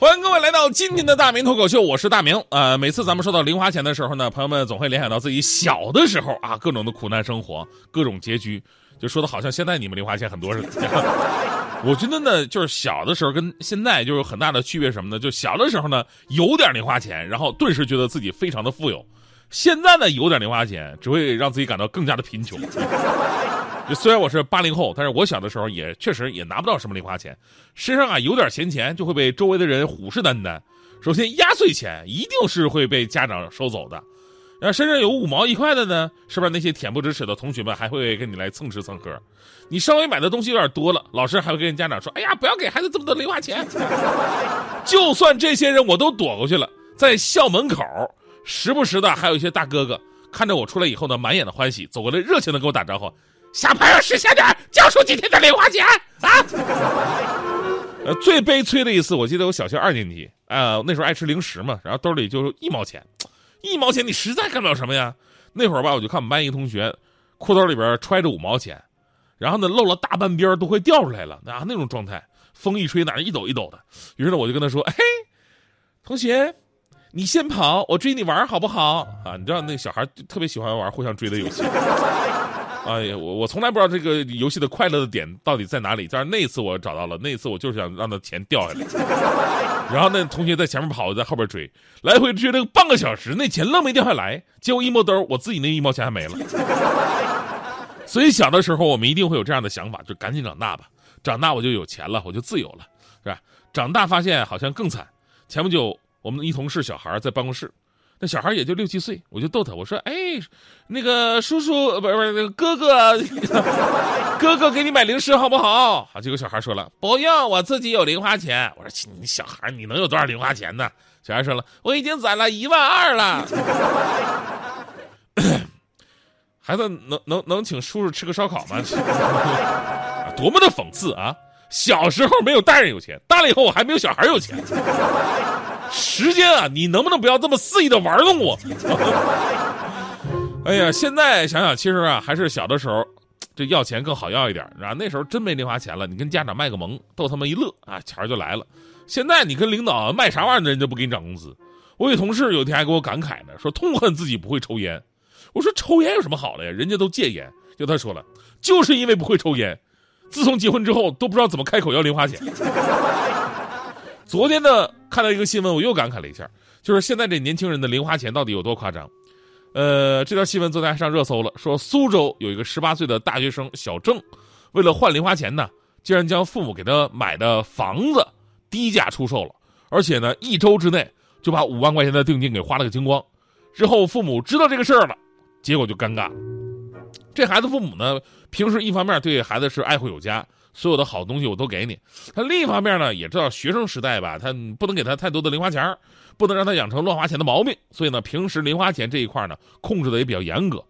欢迎各位来到今天的大明脱口秀，我是大明。呃，每次咱们说到零花钱的时候呢，朋友们总会联想到自己小的时候啊，各种的苦难生活，各种拮据，就说的好像现在你们零花钱很多似的。我觉得呢，就是小的时候跟现在就有很大的区别，什么呢？就小的时候呢，有点零花钱，然后顿时觉得自己非常的富有；现在呢，有点零花钱，只会让自己感到更加的贫穷。虽然我是八零后，但是我小的时候也确实也拿不到什么零花钱，身上啊有点闲钱就会被周围的人虎视眈眈。首先，压岁钱一定是会被家长收走的。然后身上有五毛一块的呢，是不是那些恬不知耻的同学们还会跟你来蹭吃蹭喝？你稍微买的东西有点多了，老师还会跟家长说：“哎呀，不要给孩子这么多零花钱。”就算这些人我都躲过去了，在校门口，时不时的还有一些大哥哥看着我出来以后呢，满眼的欢喜，走过来热情的跟我打招呼：“小朋友识相点，交出今天的零花钱啊！” 呃，最悲催的一次，我记得我小学二年级啊，那时候爱吃零食嘛，然后兜里就一毛钱。一毛钱你实在干不了什么呀？那会儿吧，我就看我们班一个同学，裤兜里边揣着五毛钱，然后呢露了大半边都快掉出来了，啊那种状态，风一吹哪一抖一抖的。于是呢我就跟他说：“嘿，同学，你先跑，我追你玩好不好？”啊，你知道那小孩特别喜欢玩互相追的游戏。哎呀，我我从来不知道这个游戏的快乐的点到底在哪里，但是那一次我找到了，那一次我就是想让他钱掉下来，然后那同学在前面跑，我在后边追，来回追了半个小时，那钱愣没掉下来，结果一摸兜，我自己那一毛钱还没了。所以小的时候我们一定会有这样的想法，就赶紧长大吧，长大我就有钱了，我就自由了，是吧？长大发现好像更惨，前不久我们一同事小孩在办公室。那小孩也就六七岁，我就逗他，我说：“哎，那个叔叔，不是不是那个哥哥，哥哥给你买零食好不好？”好，结果小孩说了：“不用，我自己有零花钱。”我说：“你小孩，你能有多少零花钱呢？”小孩说了：“我已经攒了一万二了。”孩子，能能能请叔叔吃个烧烤吗？多么的讽刺啊！小时候没有大人有钱，大了以后我还没有小孩有钱。时间啊，你能不能不要这么肆意的玩弄我？哎呀，现在想想，其实啊，还是小的时候，这要钱更好要一点啊。那时候真没零花钱了，你跟家长卖个萌，逗他们一乐啊，钱就来了。现在你跟领导卖啥玩意儿，人家不给你涨工资。我有同事有一天还给我感慨呢，说痛恨自己不会抽烟。我说抽烟有什么好的呀？人家都戒烟。就他说了，就是因为不会抽烟，自从结婚之后都不知道怎么开口要零花钱。昨天呢，看到一个新闻，我又感慨了一下，就是现在这年轻人的零花钱到底有多夸张？呃，这条新闻昨天还上热搜了，说苏州有一个十八岁的大学生小郑，为了换零花钱呢，竟然将父母给他买的房子低价出售了，而且呢，一周之内就把五万块钱的定金给花了个精光。之后父母知道这个事儿了，结果就尴尬。这孩子父母呢，平时一方面对孩子是爱护有加。所有的好东西我都给你。他另一方面呢，也知道学生时代吧，他不能给他太多的零花钱不能让他养成乱花钱的毛病。所以呢，平时零花钱这一块呢，控制的也比较严格。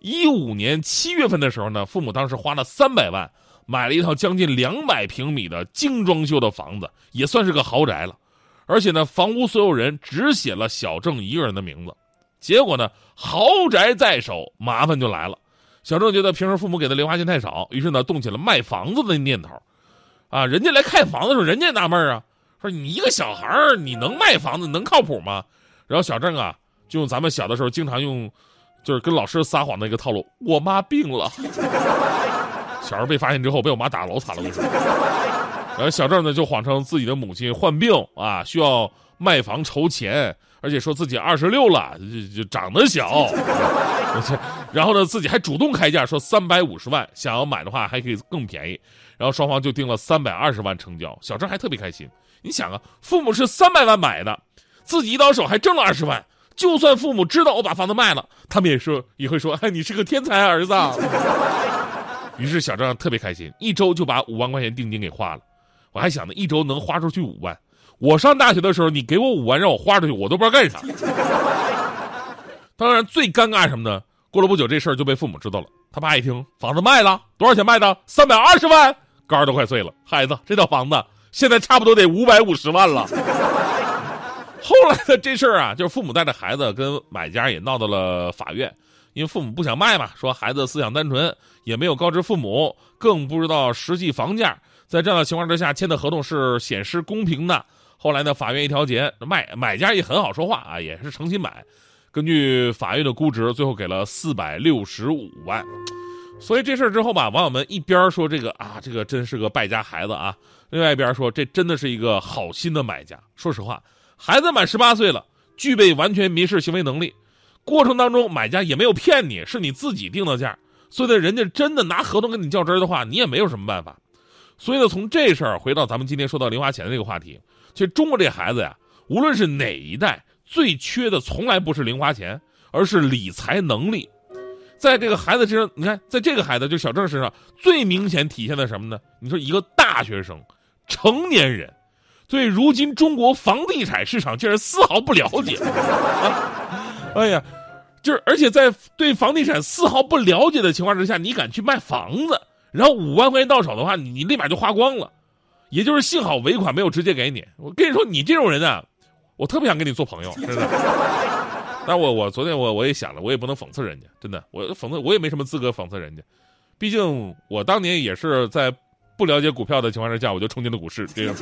一五年七月份的时候呢，父母当时花了三百万，买了一套将近两百平米的精装修的房子，也算是个豪宅了。而且呢，房屋所有人只写了小郑一个人的名字。结果呢，豪宅在手，麻烦就来了。小郑觉得平时父母给的零花钱太少，于是呢动起了卖房子的念头，啊，人家来看房子的时候，人家纳闷啊，说你一个小孩你能卖房子，能靠谱吗？然后小郑啊，就用咱们小的时候经常用，就是跟老师撒谎的一个套路，我妈病了。小孩被发现之后，被我妈打老惨了，我说。然后小郑呢就谎称自己的母亲患病啊，需要卖房筹钱，而且说自己二十六了，就就长得小。然后呢，自己还主动开价说三百五十万，想要买的话还可以更便宜。然后双方就定了三百二十万成交。小郑还特别开心，你想啊，父母是三百万买的，自己一到手还挣了二十万。就算父母知道我把房子卖了，他们也说也会说，哎，你是个天才儿子。于是小郑特别开心，一周就把五万块钱定金给花了。我还想呢，一周能花出去五万。我上大学的时候，你给我五万让我花出去，我都不知道干啥。当然，最尴尬什么呢？过了不久，这事儿就被父母知道了。他爸一听，房子卖了，多少钱卖的？三百二十万，肝都快碎了。孩子，这套房子现在差不多得五百五十万了。后来的这事儿啊，就是父母带着孩子跟买家也闹到了法院，因为父母不想卖嘛，说孩子思想单纯，也没有告知父母，更不知道实际房价，在这样的情况之下签的合同是显示公平的。后来呢，法院一调解，卖买家也很好说话啊，也是诚心买。根据法院的估值，最后给了四百六十五万。所以这事儿之后吧，网友们一边说这个啊，这个真是个败家孩子啊，另外一边说这真的是一个好心的买家。说实话。孩子满十八岁了，具备完全民事行为能力，过程当中买家也没有骗你，是你自己定的价，所以呢，人家真的拿合同跟你较真的话，你也没有什么办法。所以呢，从这事儿回到咱们今天说到零花钱的这个话题，其实中国这孩子呀，无论是哪一代，最缺的从来不是零花钱，而是理财能力。在这个孩子身上，你看，在这个孩子就小郑身上，最明显体现的什么呢？你说一个大学生，成年人。对如今中国房地产市场竟然丝毫不了解，啊哎呀，就是而且在对房地产丝毫不了解的情况之下，你敢去卖房子，然后五万块钱到手的话，你你立马就花光了，也就是幸好尾款没有直接给你。我跟你说，你这种人啊，我特别想跟你做朋友，真的。但我我昨天我我也想了，我也不能讽刺人家，真的，我讽刺我也没什么资格讽刺人家，毕竟我当年也是在不了解股票的情况之下，我就冲进了股市，这样。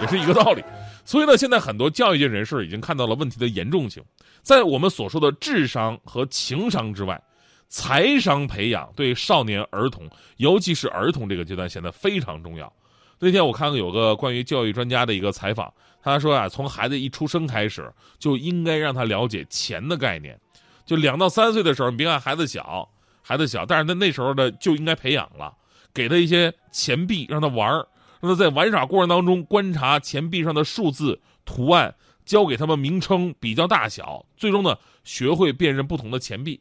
也是一个道理，所以呢，现在很多教育界人士已经看到了问题的严重性。在我们所说的智商和情商之外，财商培养对少年儿童，尤其是儿童这个阶段显得非常重要。那天我看到有个关于教育专家的一个采访，他说啊，从孩子一出生开始就应该让他了解钱的概念。就两到三岁的时候，你别看孩子小，孩子小，但是在那时候呢就应该培养了，给他一些钱币让他玩。让他在玩耍过程当中观察钱币上的数字图案，教给他们名称、比较大小，最终呢学会辨认不同的钱币。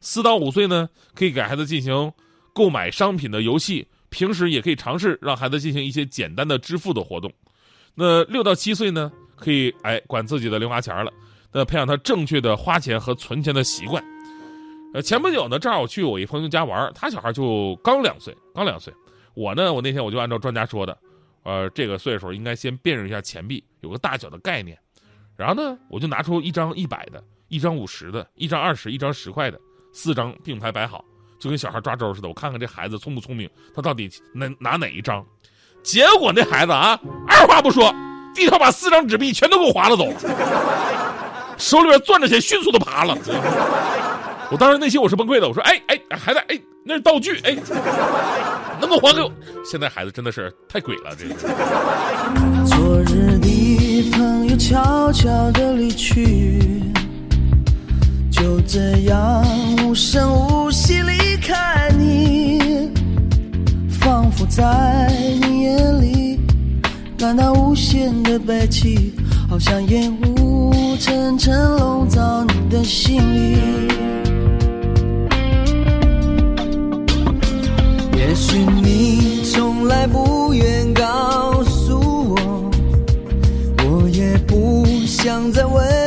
四到五岁呢，可以给孩子进行购买商品的游戏，平时也可以尝试让孩子进行一些简单的支付的活动。那六到七岁呢，可以哎管自己的零花钱了，那培养他正确的花钱和存钱的习惯。呃，前不久呢，正好我去我一朋友家玩，他小孩就刚两岁，刚两岁。我呢，我那天我就按照专家说的，呃，这个岁数应该先辨认一下钱币，有个大小的概念。然后呢，我就拿出一张一百的，一张五十的，一张二十，一张十块的，四张并排摆好，就跟小孩抓周似的。我看看这孩子聪不聪明，他到底拿拿哪一张？结果那孩子啊，二话不说，低头把四张纸币全都给我划了走，手里边攥着钱，迅速的爬了。我当时内心我是崩溃的，我说：“哎哎，孩子，哎，那是道具，哎，能不能还给我？”现在孩子真的是太鬼了，这个。昨日的朋友悄悄的离去，就这样声无息离开你，仿佛在你眼里感到无限的悲戚，好像烟雾层层笼罩你的心里。也许你从来不愿告诉我，我也不想再问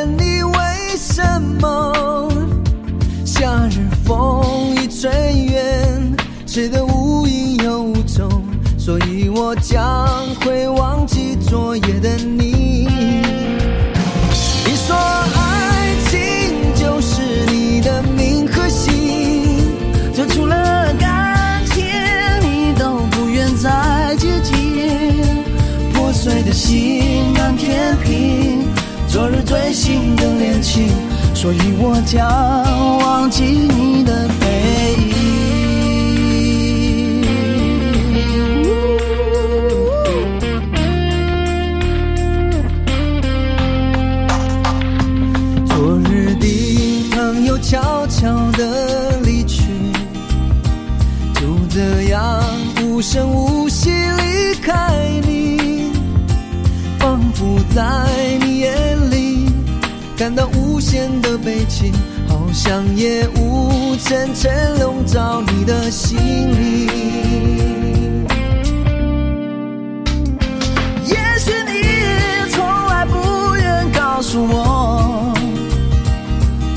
的心难填平，昨日最心的恋情，所以我将忘记你的背影。昨日的朋友悄悄的离去，就这样无声无息离开你。在你眼里感到无限的悲戚好像夜雾层层笼罩你的心里也许你从来不愿告诉我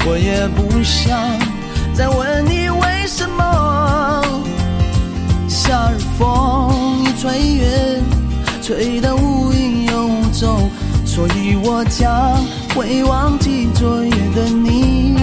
我也不想再问你为什么。夏日风一吹远吹得无影又无踪所以我将会忘记昨夜的你。